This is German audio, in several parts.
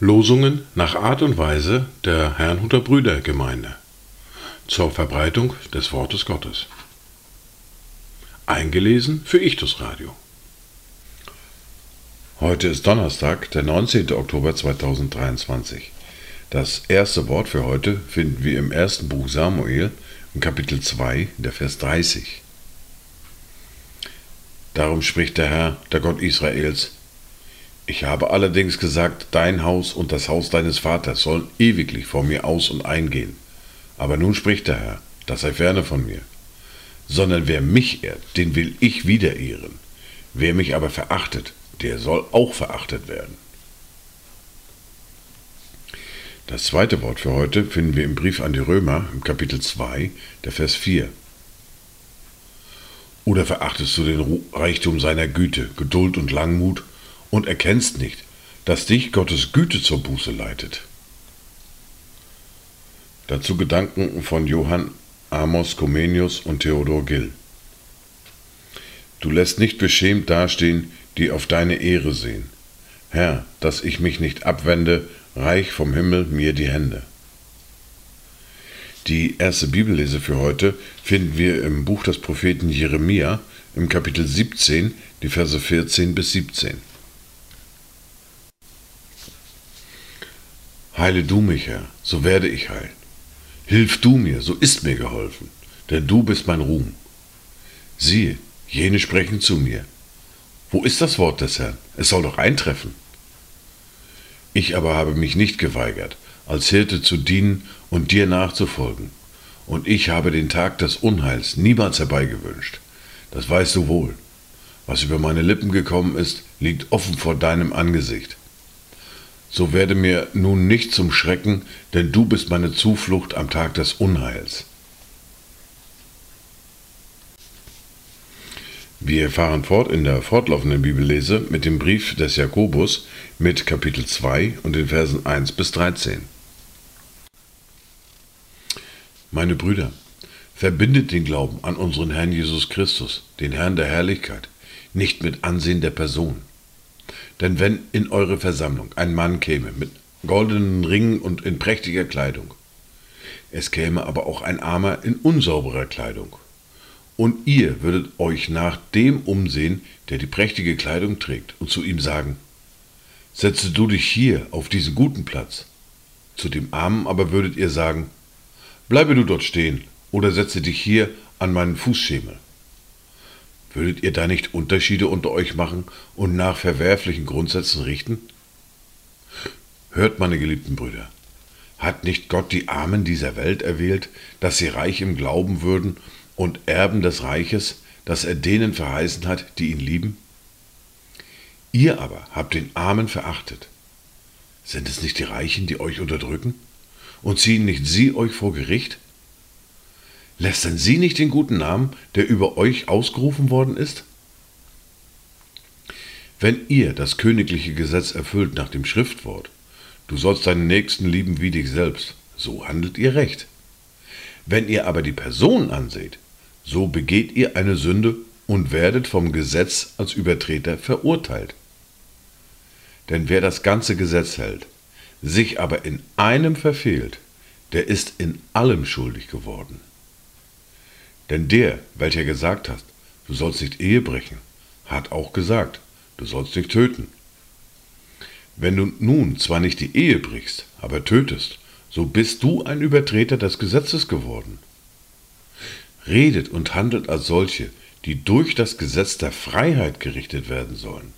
Losungen nach Art und Weise der Herrnhuter Brüdergemeinde zur Verbreitung des Wortes Gottes. Eingelesen für Ichtus Radio. Heute ist Donnerstag, der 19. Oktober 2023. Das erste Wort für heute finden wir im ersten Buch Samuel, im Kapitel 2, der Vers 30. Darum spricht der Herr, der Gott Israels, ich habe allerdings gesagt, dein Haus und das Haus deines Vaters sollen ewiglich vor mir aus und eingehen. Aber nun spricht der Herr, das sei ferne von mir. Sondern wer mich ehrt, den will ich wieder ehren. Wer mich aber verachtet, der soll auch verachtet werden. Das zweite Wort für heute finden wir im Brief an die Römer im Kapitel 2, der Vers 4. Oder verachtest du den Reichtum seiner Güte, Geduld und Langmut und erkennst nicht, dass dich Gottes Güte zur Buße leitet. Dazu Gedanken von Johann Amos Comenius und Theodor Gill. Du lässt nicht beschämt dastehen, die auf deine Ehre sehen. Herr, dass ich mich nicht abwende, reich vom Himmel mir die Hände. Die erste Bibellese für heute finden wir im Buch des Propheten Jeremia im Kapitel 17, die Verse 14 bis 17. Heile du mich, Herr, so werde ich heil. Hilf du mir, so ist mir geholfen, denn du bist mein Ruhm. Siehe, jene sprechen zu mir. Wo ist das Wort des Herrn? Es soll doch eintreffen. Ich aber habe mich nicht geweigert, als Hirte zu dienen und dir nachzufolgen. Und ich habe den Tag des Unheils niemals herbeigewünscht. Das weißt du wohl. Was über meine Lippen gekommen ist, liegt offen vor deinem Angesicht so werde mir nun nicht zum Schrecken, denn du bist meine Zuflucht am Tag des Unheils. Wir fahren fort in der fortlaufenden Bibellese mit dem Brief des Jakobus mit Kapitel 2 und den Versen 1 bis 13. Meine Brüder, verbindet den Glauben an unseren Herrn Jesus Christus, den Herrn der Herrlichkeit, nicht mit Ansehen der Person denn wenn in eure Versammlung ein Mann käme mit goldenen Ringen und in prächtiger Kleidung, es käme aber auch ein Armer in unsauberer Kleidung, und ihr würdet euch nach dem umsehen, der die prächtige Kleidung trägt, und zu ihm sagen, setze du dich hier auf diesen guten Platz. Zu dem Armen aber würdet ihr sagen, bleibe du dort stehen, oder setze dich hier an meinen Fußschemel. Würdet ihr da nicht Unterschiede unter euch machen und nach verwerflichen Grundsätzen richten? Hört, meine geliebten Brüder, hat nicht Gott die Armen dieser Welt erwählt, dass sie reich im Glauben würden und Erben des Reiches, das er denen verheißen hat, die ihn lieben? Ihr aber habt den Armen verachtet. Sind es nicht die Reichen, die euch unterdrücken? Und ziehen nicht sie euch vor Gericht? Lästern Sie nicht den guten Namen, der über euch ausgerufen worden ist? Wenn ihr das königliche Gesetz erfüllt nach dem Schriftwort, du sollst deinen Nächsten lieben wie dich selbst, so handelt ihr recht. Wenn ihr aber die Person anseht, so begeht ihr eine Sünde und werdet vom Gesetz als Übertreter verurteilt. Denn wer das ganze Gesetz hält, sich aber in einem verfehlt, der ist in allem schuldig geworden. Denn der, welcher gesagt hat, du sollst nicht Ehe brechen, hat auch gesagt, du sollst nicht töten. Wenn du nun zwar nicht die Ehe brichst, aber tötest, so bist du ein Übertreter des Gesetzes geworden. Redet und handelt als solche, die durch das Gesetz der Freiheit gerichtet werden sollen.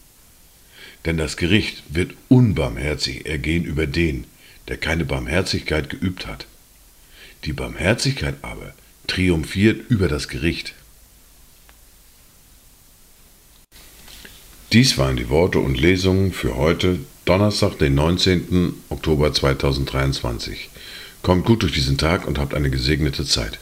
Denn das Gericht wird unbarmherzig ergehen über den, der keine Barmherzigkeit geübt hat. Die Barmherzigkeit aber triumphiert über das Gericht. Dies waren die Worte und Lesungen für heute, Donnerstag, den 19. Oktober 2023. Kommt gut durch diesen Tag und habt eine gesegnete Zeit.